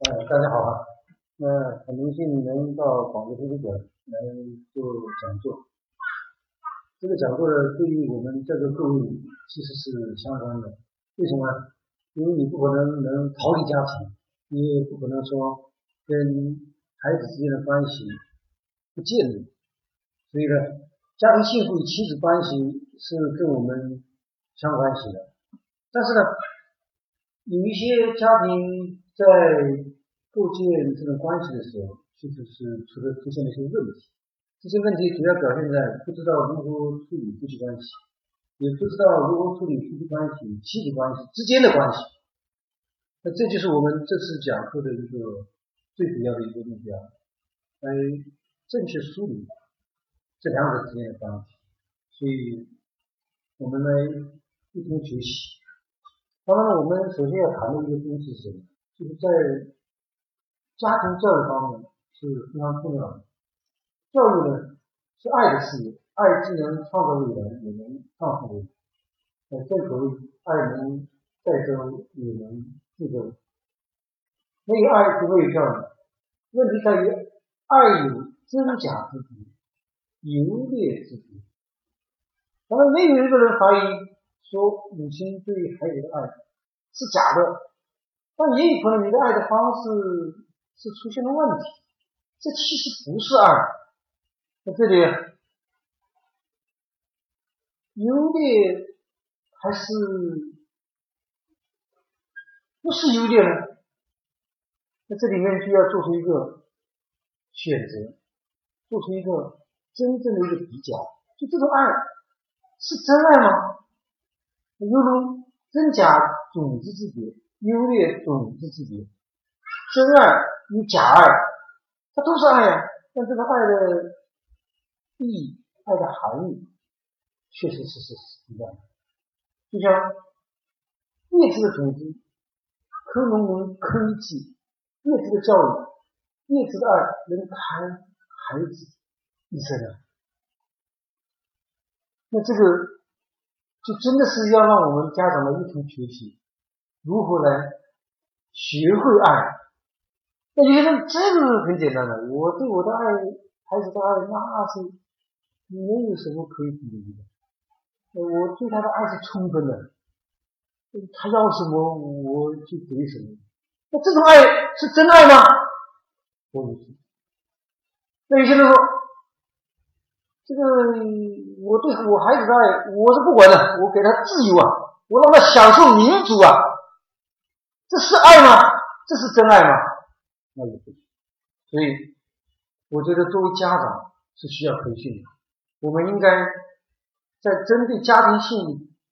呃，大家好啊！那很荣幸能到广州图书馆来做讲座。这个讲座呢，对于我们在座各位其实是相当的。为什么？因为你不可能能逃离家庭，你也不可能说跟孩子之间的关系不建立。所以呢，家庭幸福与亲子关系是跟我们相关系的。但是呢，有一些家庭在构建这种关系的时候，其实是出了出现了一些问题。这些问题主要表现在不知道如何处理夫妻关系。也不知道如何处理夫妻关系、亲子关系之间的关系，那这就是我们这次讲课的一个最主要的一个目标，来正确梳理这两者之间的关系。所以，我们来一同学习。当然，我们首先要谈的一个东西是什么？就是在家庭教育方面是非常重要的。教育呢，是爱的事业。爱既能创造未来，也能创造未来。呃，正所谓爱能载舟，也能覆舟。没有爱就没有教育。问题在于爱有真假之别，优劣之别。当然，没有一个人怀疑说母亲对孩子的爱是假的，但也有可能你的爱的方式是出现了问题。这其实不是爱。在这里。优劣还是不是优劣呢？那这里面就要做出一个选择，做出一个真正的一个比较。就这种爱是真爱吗？犹如真假种子之别，优劣种子之别。真爱与假爱，它都是爱呀。但这个爱的意义、爱的含义。确实是是是这样的，就像叶子的种子，坑农能坑一季；叶子的教育，叶子的爱能谈孩子一生啊。那这个就真的是要让我们家长们一同学习，如何来学会爱。那有些人这个很简单的，我对我的爱，孩子的爱，那是没有什么可以比拟的。我对他的爱是充分的，他要什么我就给什么。那这种爱是真爱吗？不是。那有些人说，这个我对我孩子的爱我是不管的，我给他自由啊，我让他享受民主啊，这是爱吗？这是真爱吗？那也不行。所以我觉得作为家长是需要培训的，我们应该。在针对家庭性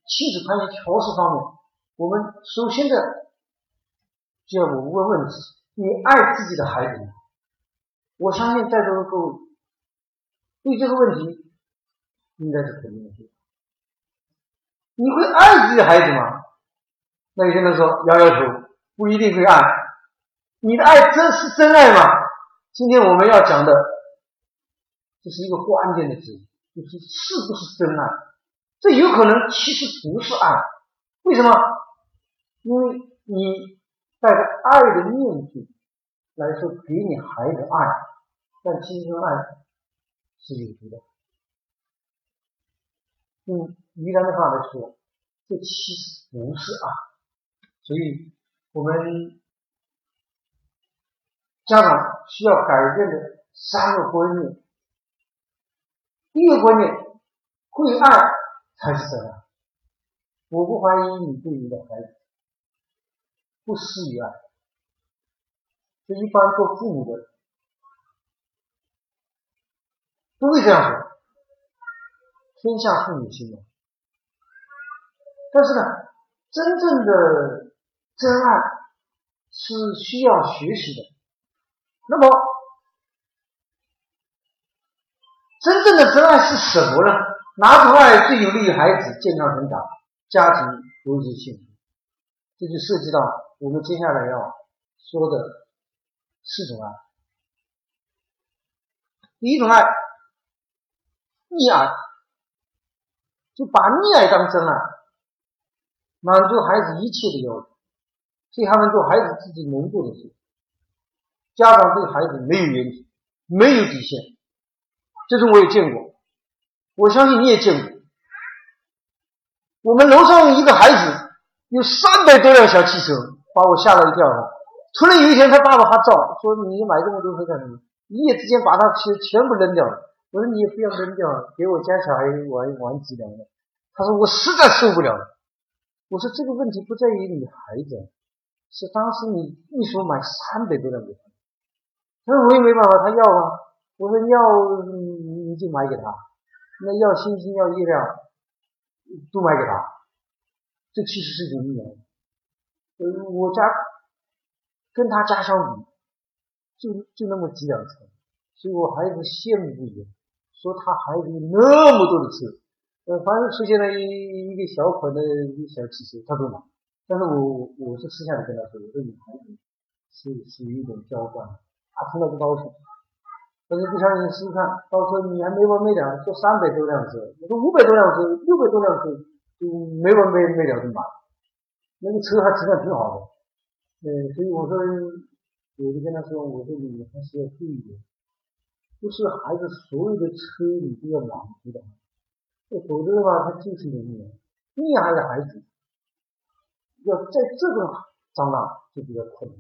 亲子关系调试方面，我们首先的就要我问问题：你爱自己的孩子吗？我相信在座的各位对这个问题应该是肯定的。你会爱自己的孩子吗？那有些人说摇摇头，不一定会爱。你的爱真是真爱吗？今天我们要讲的这是一个关键的字。就是是不是真爱？这有可能其实不是爱，为什么？因为你带着爱的面具来说给你孩子爱，但其实爱是有毒的。用于然的话来说，这其实不是爱。所以，我们家长需要改变的三个观念。第一个观念，会爱才是真爱。我不怀疑你对你的孩子不施于爱，这一般做父母的都会这样说。天下父母心嘛。但是呢，真正的真爱是需要学习的。那么。真正的真爱是什么呢？哪种爱最有利于孩子健康成长、家庭和谐幸福？这就涉及到我们接下来要说的四种爱。第一种爱，溺爱，就把溺爱当真爱，满足孩子一切的要求，替他们做孩子自己能做的事。家长对孩子没有原则，没有底线，这种我也见过，我相信你也见过。我们楼上一个孩子有三百多辆小汽车，把我吓了一跳啊！突然有一天，他爸爸他照说：“你买这么多车干什么？一夜之间把它全全部扔掉了。”我说：“你也不要扔掉，给我家小孩玩玩几年了。”他说：“我实在受不了了。”我说：“这个问题不在于你孩子，是当时你一说买三百多辆给他。”他说：“我也没办法，他要啊。”我说：“要你就买给他，那要星星要月亮都买给他。这其实是一种意愿。呃，我家。”跟他家相比，就就那么几辆车，所以我孩子羡慕不已，说他孩子那么多的车，呃，凡是出现了一一个小款的小汽车，他都买。但是我我是私下里跟他说，我说你孩子是属于一种娇惯，他听了不高兴。但是不相信试试看，到时候你还没完没了，说三百多辆车，我说五百多辆车，六百多辆车，就没完没没了的买，那个车还质量挺好的。呃，所以我说，我就跟他说，我说你还是要注意点，不是孩子所有的车你都要满足的，否则的话他就是溺爱，溺爱的孩子，要在这种长大就比较困难。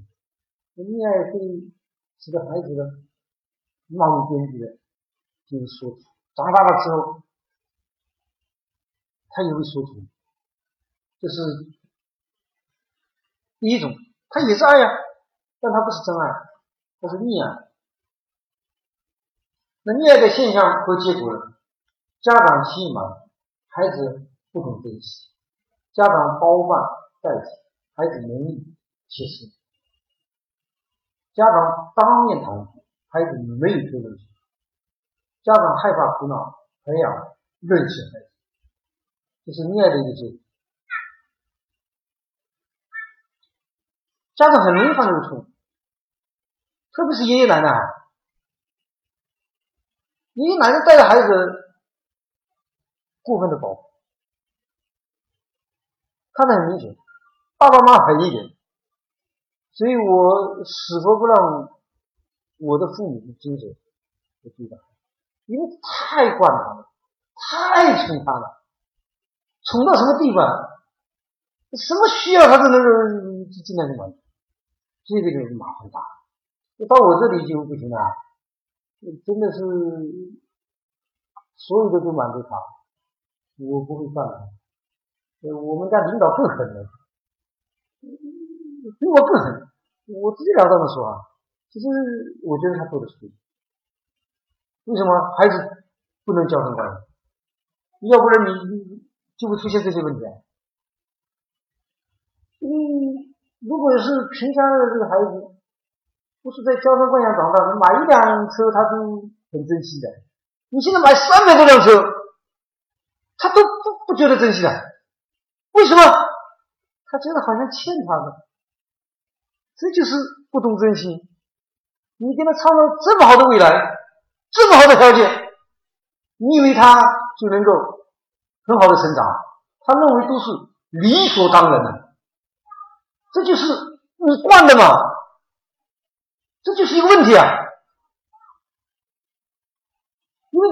溺爱会使得孩子呢漫无边际的就是说，长大了之后他也会说出，这是第一种。他也是爱呀，但他不是真爱，他是溺爱。那溺爱的现象和结果呢？家长欺瞒，孩子不懂珍惜；家长包办代替，孩子容易其实；家长当面谈，孩子没有责任心；家长害怕苦恼，培养任性孩子。这是溺爱的一个结果。家长很容易犯这个错误，特别是爷爷奶奶，爷爷奶奶带着孩子过分的保护，看得很明显，爸爸妈妈狠一点，所以我死活不让我的父母去接手我对待，因为太惯他了，太宠他了，宠到什么地方？什么需要他都能够尽量去满足。这个就是麻烦大，就到我这里就不行了，真的是所有的都满足他，我不会干的。我们家领导更狠了，比我更狠。我直截了当的说啊，其实我觉得他做的是对的。为什么孩子不能教成关系？要不然你你就会出现这些问题啊。嗯。如果是平常的这个孩子，不是在娇生惯养长大的，买一辆车他都很珍惜的。你现在买三百多辆车，他都不不觉得珍惜的。为什么？他觉得好像欠他的。这就是不懂珍惜。你给他创造这么好的未来，这么好的条件，你以为他就能够很好的成长？他认为都是理所当然的。这就是你惯的嘛，这就是一个问题啊！因为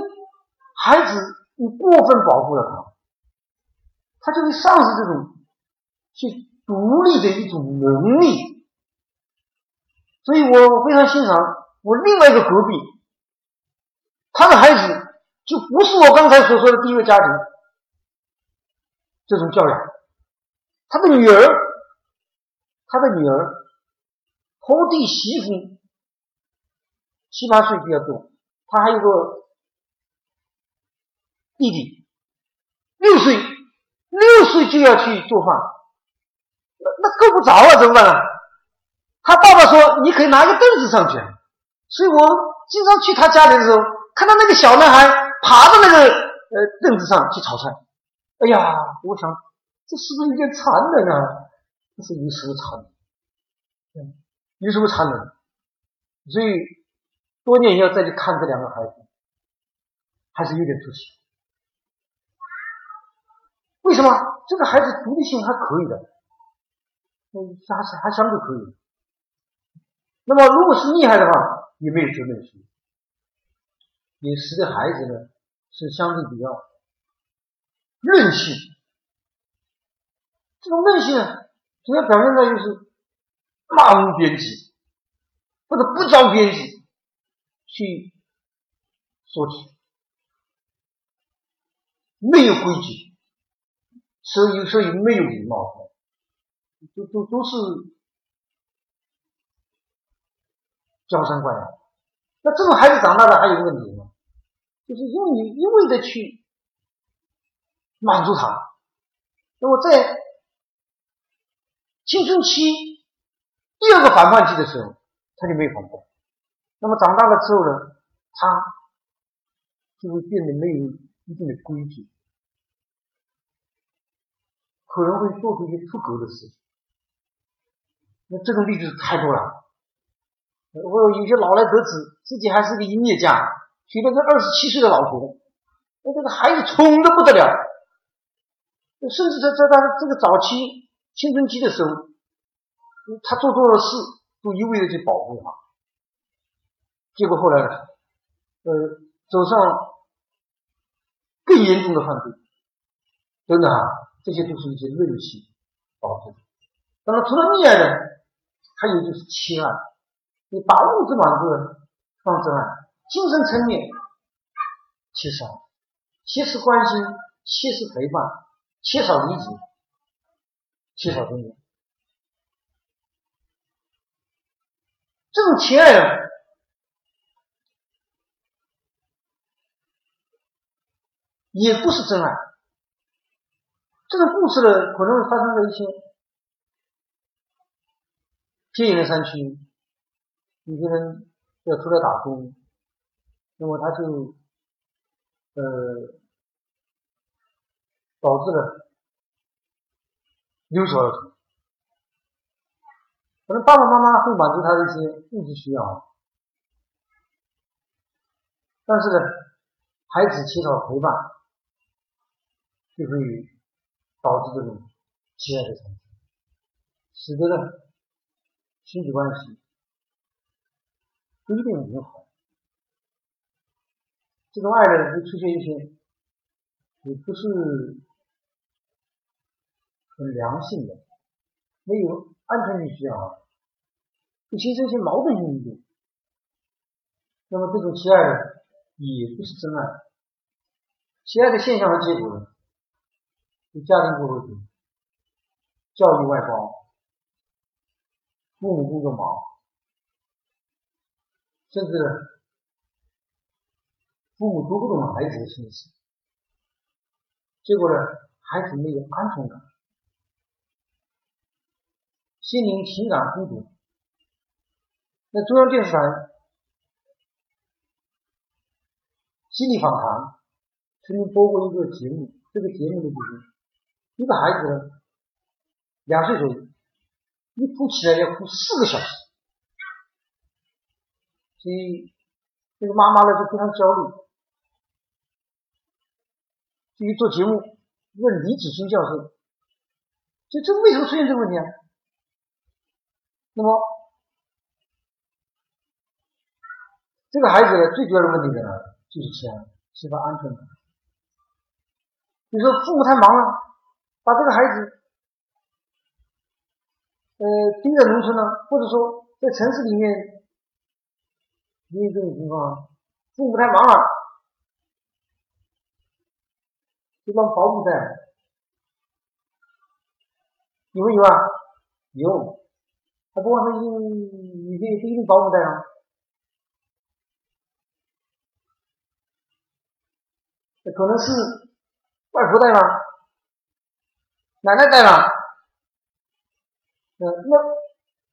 孩子你过分保护了他，他就会丧失这种去独立的一种能力。所以我非常欣赏我另外一个隔壁，他的孩子就不是我刚才所说的第一个家庭这种教养，他的女儿。他的女儿拖地媳妇七八岁比较多，他还有个弟弟六岁，六岁就要去做饭，够不着啊，怎么办呢？他爸爸说你可以拿一个凳子上去，所以我经常去他家里的时候，看到那个小男孩爬到那个呃凳子上去炒菜，哎呀，我想这是不是有点残忍啊？这是有什么残忍？嗯，有什么残忍？所以多年以后再去看这两个孩子，还是有点出息。为什么？这个孩子独立性还可以的，嗯，还是还相对可以。那么如果是厉害的话，也没有责任心，也使的孩子呢是相对比较任性。这种任性呢，主要表现在就是漫无边际，或者不着边际去说起，没有规矩，所以所以没有礼貌，都都都是。娇生惯养，那这种孩子长大了还有一个问题吗？就是因为你一味的去满足他，那么在青春期第二个反叛期的时候，他就没有反叛。那么长大了之后呢，他就会变得没有一定的规矩，可能会做出一些出格的事情。那这种例子太多了。我有些老来得子，自己还是个音乐家，娶了个二十七岁的老婆，那这个孩子宠的不得了，甚至在在他这个早期青春期的时候，他做错了事，都一味的去保护他，结果后来呢，呃，走上更严重的犯罪，真的啊，这些都是一些任性导致的。那么除了溺爱呢，还有就是欺爱。你把物质满足放之外，精神层面缺少，缺失关心，缺失陪伴，缺少理解，缺少尊重。这种情爱也不是真爱。这个故事呢，可能会发生在一些偏远的山区。有些人要出来打工，那么他就呃导致了留守儿童。可能爸爸妈妈会满足他的一些物质需要，但是呢，孩子缺少陪伴，就会导致这种亲爱的产生，使得呢亲子关系。不一定很好，这种爱呢会出现一些也不是很良性的，没有安全性需要，会形成一些矛盾性因素。那么这种期爱呢，也不是真爱。其爱的现象和结果呢，是家庭不和谐，教育外包，父母工作忙。甚至父母读不懂孩子的心思，结果呢，孩子没有安全感，心灵情感孤独。那中央电视台心理访谈曾经播过一个节目，这个节目呢就是一个孩子两岁左右，一哭起来要哭四个小时。所以，这个妈妈呢就非常焦虑。至于做节目，问李子勋教授，这这为什么出现这个问题啊？那么，这个孩子呢最主要的问题在哪？就是缺缺乏安全感。你说父母太忙了，把这个孩子，呃，盯在农村呢，或者说在城市里面。也有这种情况，父母太忙了，就让保姆带，有没有啊？有，他不光是一你这不一定保姆带啊，可能是外婆带吗？奶奶带吗？嗯，那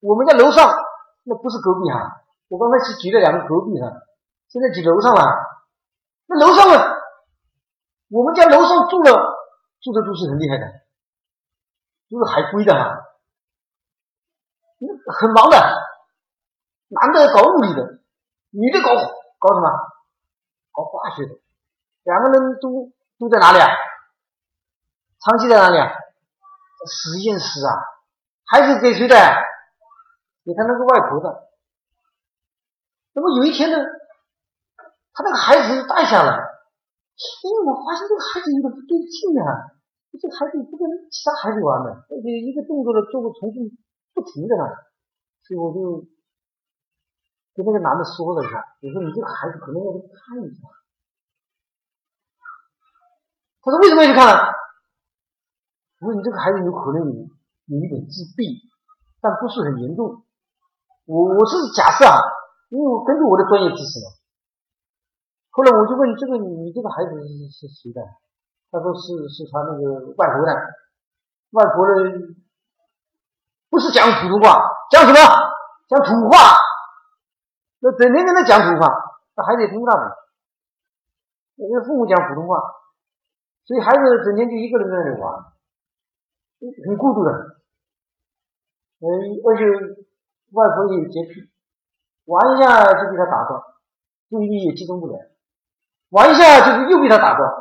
我们家楼上那不是隔壁哈。我刚才是举了两个隔壁上，现在举楼上了。那楼上呢？我们家楼上住的住的都是很厉害的，都是海归的哈，很忙的，男的搞物理的，女的搞搞什么？搞化学的，两个人都都在哪里啊？长期在哪里啊？实验室啊？孩子给谁的？给他那个外婆的。那么有一天呢，他那个孩子就带下来，因为我发现这个孩子有点不对劲啊，这个孩子不跟其他孩子玩的，而且一个动作的做个重复不停的呢，所以我就跟那个男的说了一下，我说你这个孩子可能要去看一下。他说为什么要去看？我说你这个孩子有可能有有一点自闭，但不是很严重。我我是假设啊。因为根据我的专业知识嘛，后来我就问这个你这个孩子是是谁的？他说是是他那个外婆的，外婆呢不是讲普通话，讲什么？讲土话，那整天跟他讲土话，那孩子也听不大懂。因为父母讲普通话，所以孩子整天就一个人在那里玩，很孤独的。嗯，而且外婆也有洁癖。玩一下就被他打断，注意力也集中不了；玩一下就是又被他打断，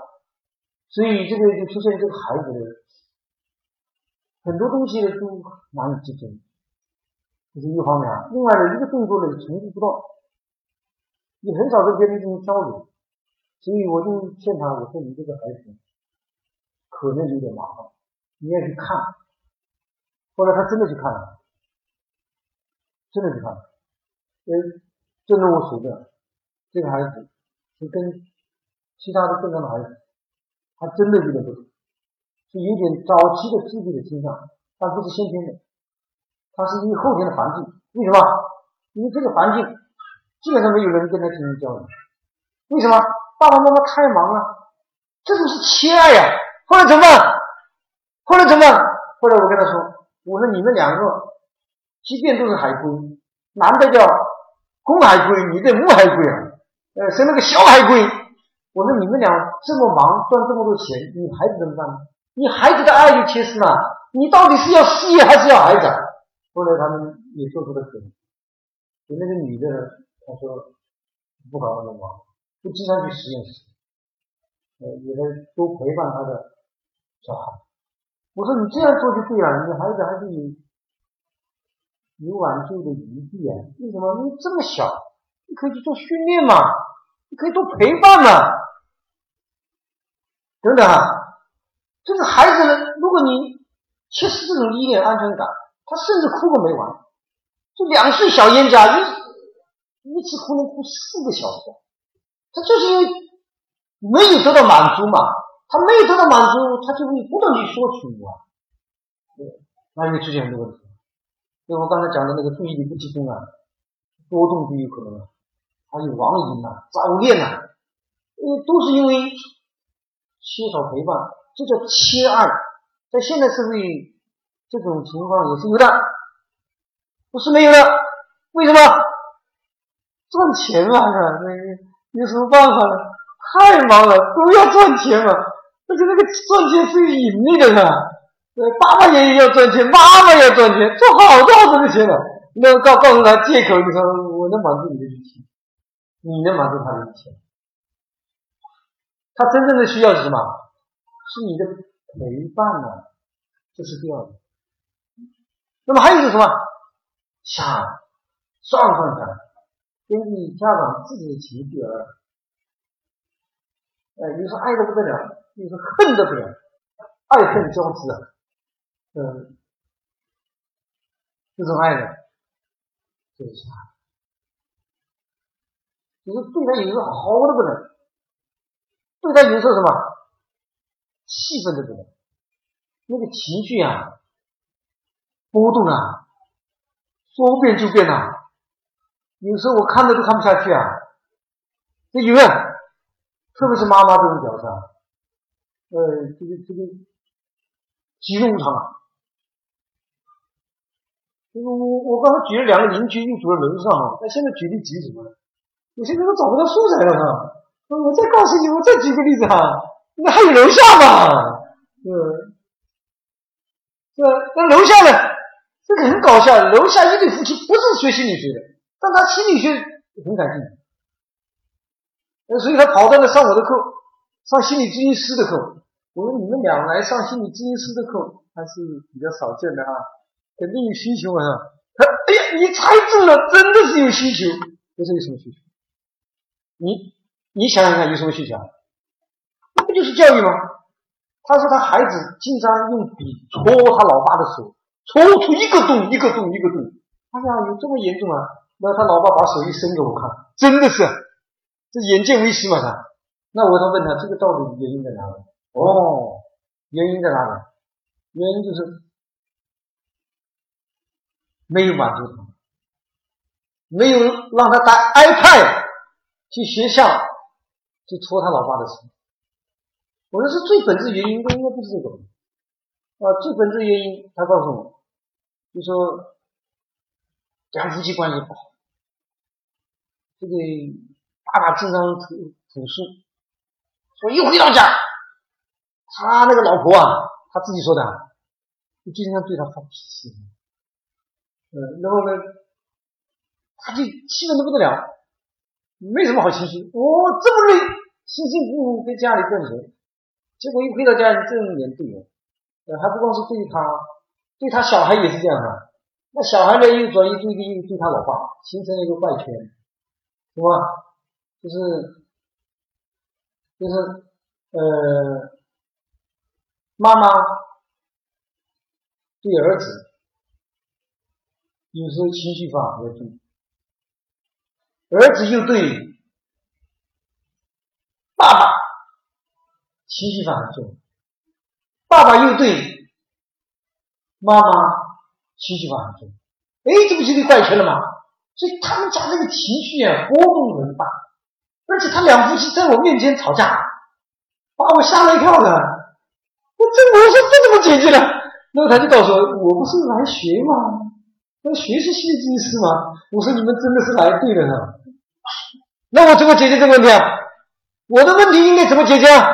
所以这个就出现这个孩子的很多东西都难以集中，这是一方面啊。另外呢，一个动作呢重复不断，你很少跟别人进行交流，所以我就劝他，我说你这个孩子可能有点麻烦，你也去看。后来他真的去看了，真的去看了。呃，正如我说的，这个孩子是跟其他的正常的孩子，他真的有点不同，是有点早期的自闭的倾向，但不是先天的，他是因为后天的环境。为什么？因为这个环境基本上没有人跟他进行交流。为什么？爸爸妈妈太忙了，这种是缺爱呀。后来怎么办？后来怎么？后来我跟他说，我说你们两个，即便都是海龟，男的叫。公海龟，女的母海龟啊，呃，生了个小海龟。我说你们俩这么忙，赚这么多钱，你孩子怎么办呢？你孩子的爱就缺失了。你到底是要事业还是要孩子？后来他们也做出了选择。就那个女的，她说不搞那么忙，不经常去实验室，呃，也在多陪伴她的小孩。我说你这样做就对了，你孩子还是你。有挽救的余地啊？为什么？因为这么小，你可以去做训练嘛，你可以多陪伴嘛，等等。就是孩子呢，如果你缺失这种依恋安全感，他甚至哭个没完。就两岁小冤家，一一次哭能哭四个小时，他就是因为没有得到满足嘛。他没有得到满足，他就会不断去索取啊，那就会出现很多问题。就我刚才讲的那个注意力不集中啊，多动就有可能啊，还有网瘾呐、早恋呐，呃，都是因为缺少陪伴，这叫缺爱。在现代社会，这种情况也是有的，不是没有的。为什么？赚钱嘛，那有什么办法呢？太忙了，都要赚钱嘛。而且那个赚钱是有引力的，是吧？对，爸爸也要赚钱，妈妈要赚钱，赚好多好多的钱了。那告告诉他借口，你说我能满足你的欲求，你能满足他的欲求。他真正的需要是什么？是你的陪伴呢？这是第二个。那么还有是什么？想算算看，根据家长自己的情绪而，呃，有时候爱的不得了，有时候恨的不，爱恨交织啊。嗯，这种爱的，就是啥？就是对他有时候好的不能，对他有时候什么气愤的不能，那个情绪啊波动啊，说变就变呐。有时候我看着都看不下去啊。这有人，特别是妈妈这种角色，呃，这个这个极无常啊。我我刚才举了两个邻居，一组的楼上啊，那现在举例举什么呢？有些人都找不到素材了哈。我再告诉你，我再举个例子哈，那还有楼下嘛？嗯，这那楼下呢？这个很搞笑，楼下一对夫妻不是学心理学的，但他心理学很感兴趣，呃，所以他跑到了上我的课，上心理咨询师的课。我说你们俩来上心理咨询师的课还是比较少见的哈。肯定有需求啊！他哎呀，你猜中了，真的是有需求。我说有什么需求？你你想想看，有什么需求啊？那不就是教育吗？他说他孩子经常用笔戳他老爸的手，戳出一个洞一个洞一个洞。哎呀，有这么严重啊？那他老爸把手一伸给我看，真的是，这眼见为实嘛他。那我就问他，这个到底原因在哪里？哦，原因在哪里？原因就是没有满足他，没有让他带 iPad 去学校，去戳他老爸的手。我说是最本质原因，应该不是这个。啊，最本质原因，他告诉我，就说两夫妻关系不好，这个爸爸经常吐吐诉，说一回到家，他那个老婆啊，他自己说的，就经常对他发脾气，嗯，然后呢，他就气愤的不得了，没什么好情绪，我这么累，辛辛苦苦在家里赚钱。结果一回到家里，这种严对人，呃，还不光是对他，对他小孩也是这样啊。那小孩呢，又转移注意力，又对他老爸，形成了一个怪圈，是吧？就是就是呃，妈妈对儿子有时候情绪化比较重，儿子又对爸爸。情绪化很重，爸爸又对妈妈情绪化很重，哎，这不就是怪圈了吗？所以他们家那个情绪啊波动很大，而且他两夫妻在我面前吵架，把我吓了一跳的。我这我说这怎么解决呢？然后他就告诉我，我不是来学吗？那学是心理师吗？我说你们真的是来对了呢。那我怎么解决这个问题啊？我的问题应该怎么解决啊？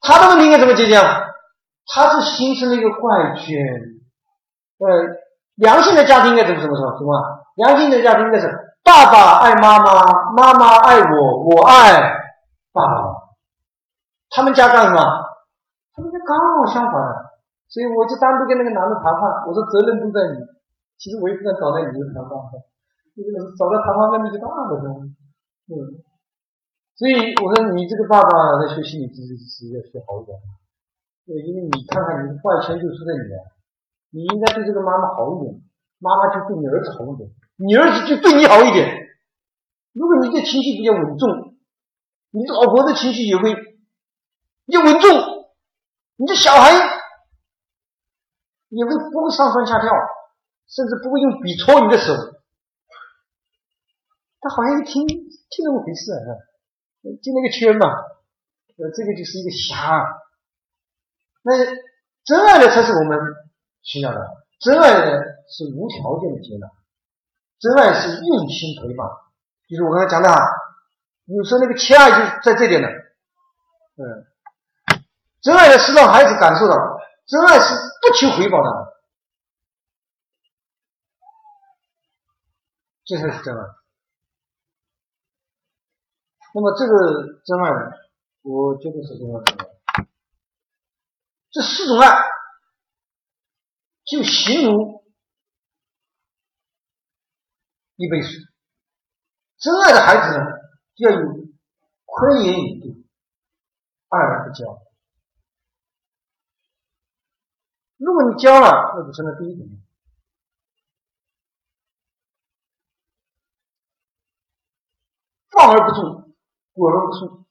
他的问题应该怎么解决啊？他是形成了一个怪圈。呃，良性的家庭应该怎么怎么说？什么？良性的家庭应该是爸爸爱妈妈，妈妈爱我，我爱爸爸。他们家干什么？他们家刚好相反。所以我就单独跟那个男的谈判，我说责任都在你。其实我也不敢找在你这谈判，因为找到谈判问题就大了，嗯。所以我说你这个爸爸在学习理知识要学好一点，对，因为你看看你的坏圈就出在你了，你应该对这个妈妈好一点，妈妈就对你儿子好一点，你儿子就对你好一点。如果你的情绪比较稳重，你的老婆的情绪也会要稳重，你的小孩也会不会上蹿下跳，甚至不会用笔戳你的手。他好像一听听那么回事啊。就那个圈嘛，呃，这个就是一个侠。那真爱呢，才是我们需要的。真爱呢，是无条件的接纳，真爱是用心陪伴。就是我刚才讲的，有时候那个亲爱就在这点呢。嗯，真爱是让孩子感受到，真爱是不求回报的，这才是真爱。那么这个真爱，我觉得是这样的。这四种爱，就形如一杯水。真爱的孩子呢，要有宽严以对，爱而不骄。如果你骄了，那就成了第一点。放而不纵。果而不顺，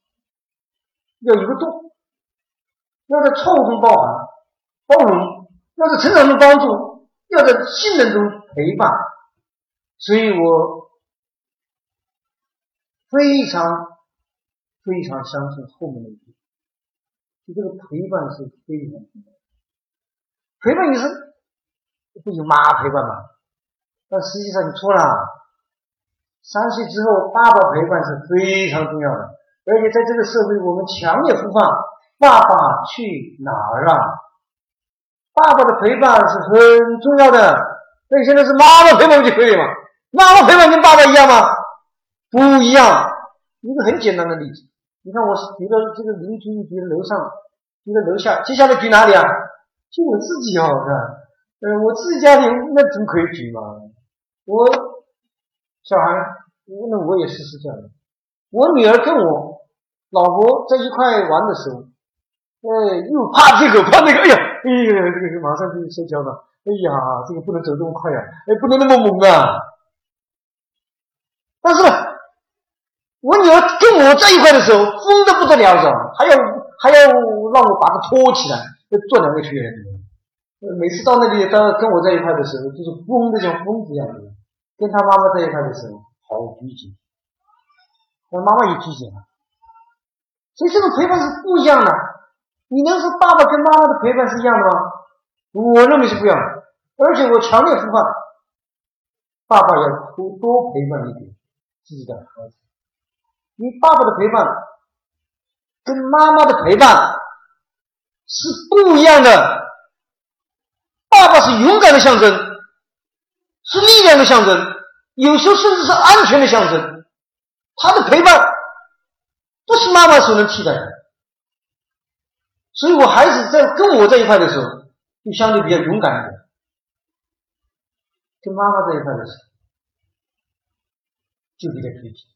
要有个度，要在错误中包含、包容，要在成长中帮助，要在信任中陪伴。所以我非常非常相信后面的一句，就这个陪伴是非常重要。陪伴你是不有妈陪伴嘛？但实际上你错了。三岁之后，爸爸陪伴是非常重要的，而且在这个社会，我们强烈呼唤“爸爸去哪儿啊”。爸爸的陪伴是很重要的。那现在是妈妈陪伴就可以吗？妈妈陪伴跟爸爸一样吗？不一样。一个很简单的例子，你看，我举的这个邻居，举楼上，举到楼下，接下来举哪里啊？就我自己啊，是吧？呃，我自己家里那怎么可以举嘛？我。小孩那我也试试这样的。我女儿跟我老婆在一块玩的时候，呃，又怕这个怕那个，哎呀，哎呀，这个马上就摔跤了。哎呀，这个不能走这么快呀，哎，不能那么猛啊。但是我女儿跟我在一块的时候，疯的不得了，知道吧？还要还要让我把她拖起来，要坐两个圈。每次到那里，到跟我在一块的时候，就是疯的像疯子一样的。跟他妈妈在一块的时候，好拘谨，我妈妈也拘谨啊。所以这种陪伴是不一样的。你能说爸爸跟妈妈的陪伴是一样的吗？我认为是不一样的。而且我强烈呼唤，爸爸要多多陪伴一点自己的孩子。你爸爸的陪伴跟妈妈的陪伴是不一样的。爸爸是勇敢的象征，是力量的象征，有时候甚至是安全的象征。他的陪伴不是妈妈所能替代的。所以我孩子在跟我在一块的时候，就相对比较勇敢一点；跟妈妈在一块的时候，就比较贴心。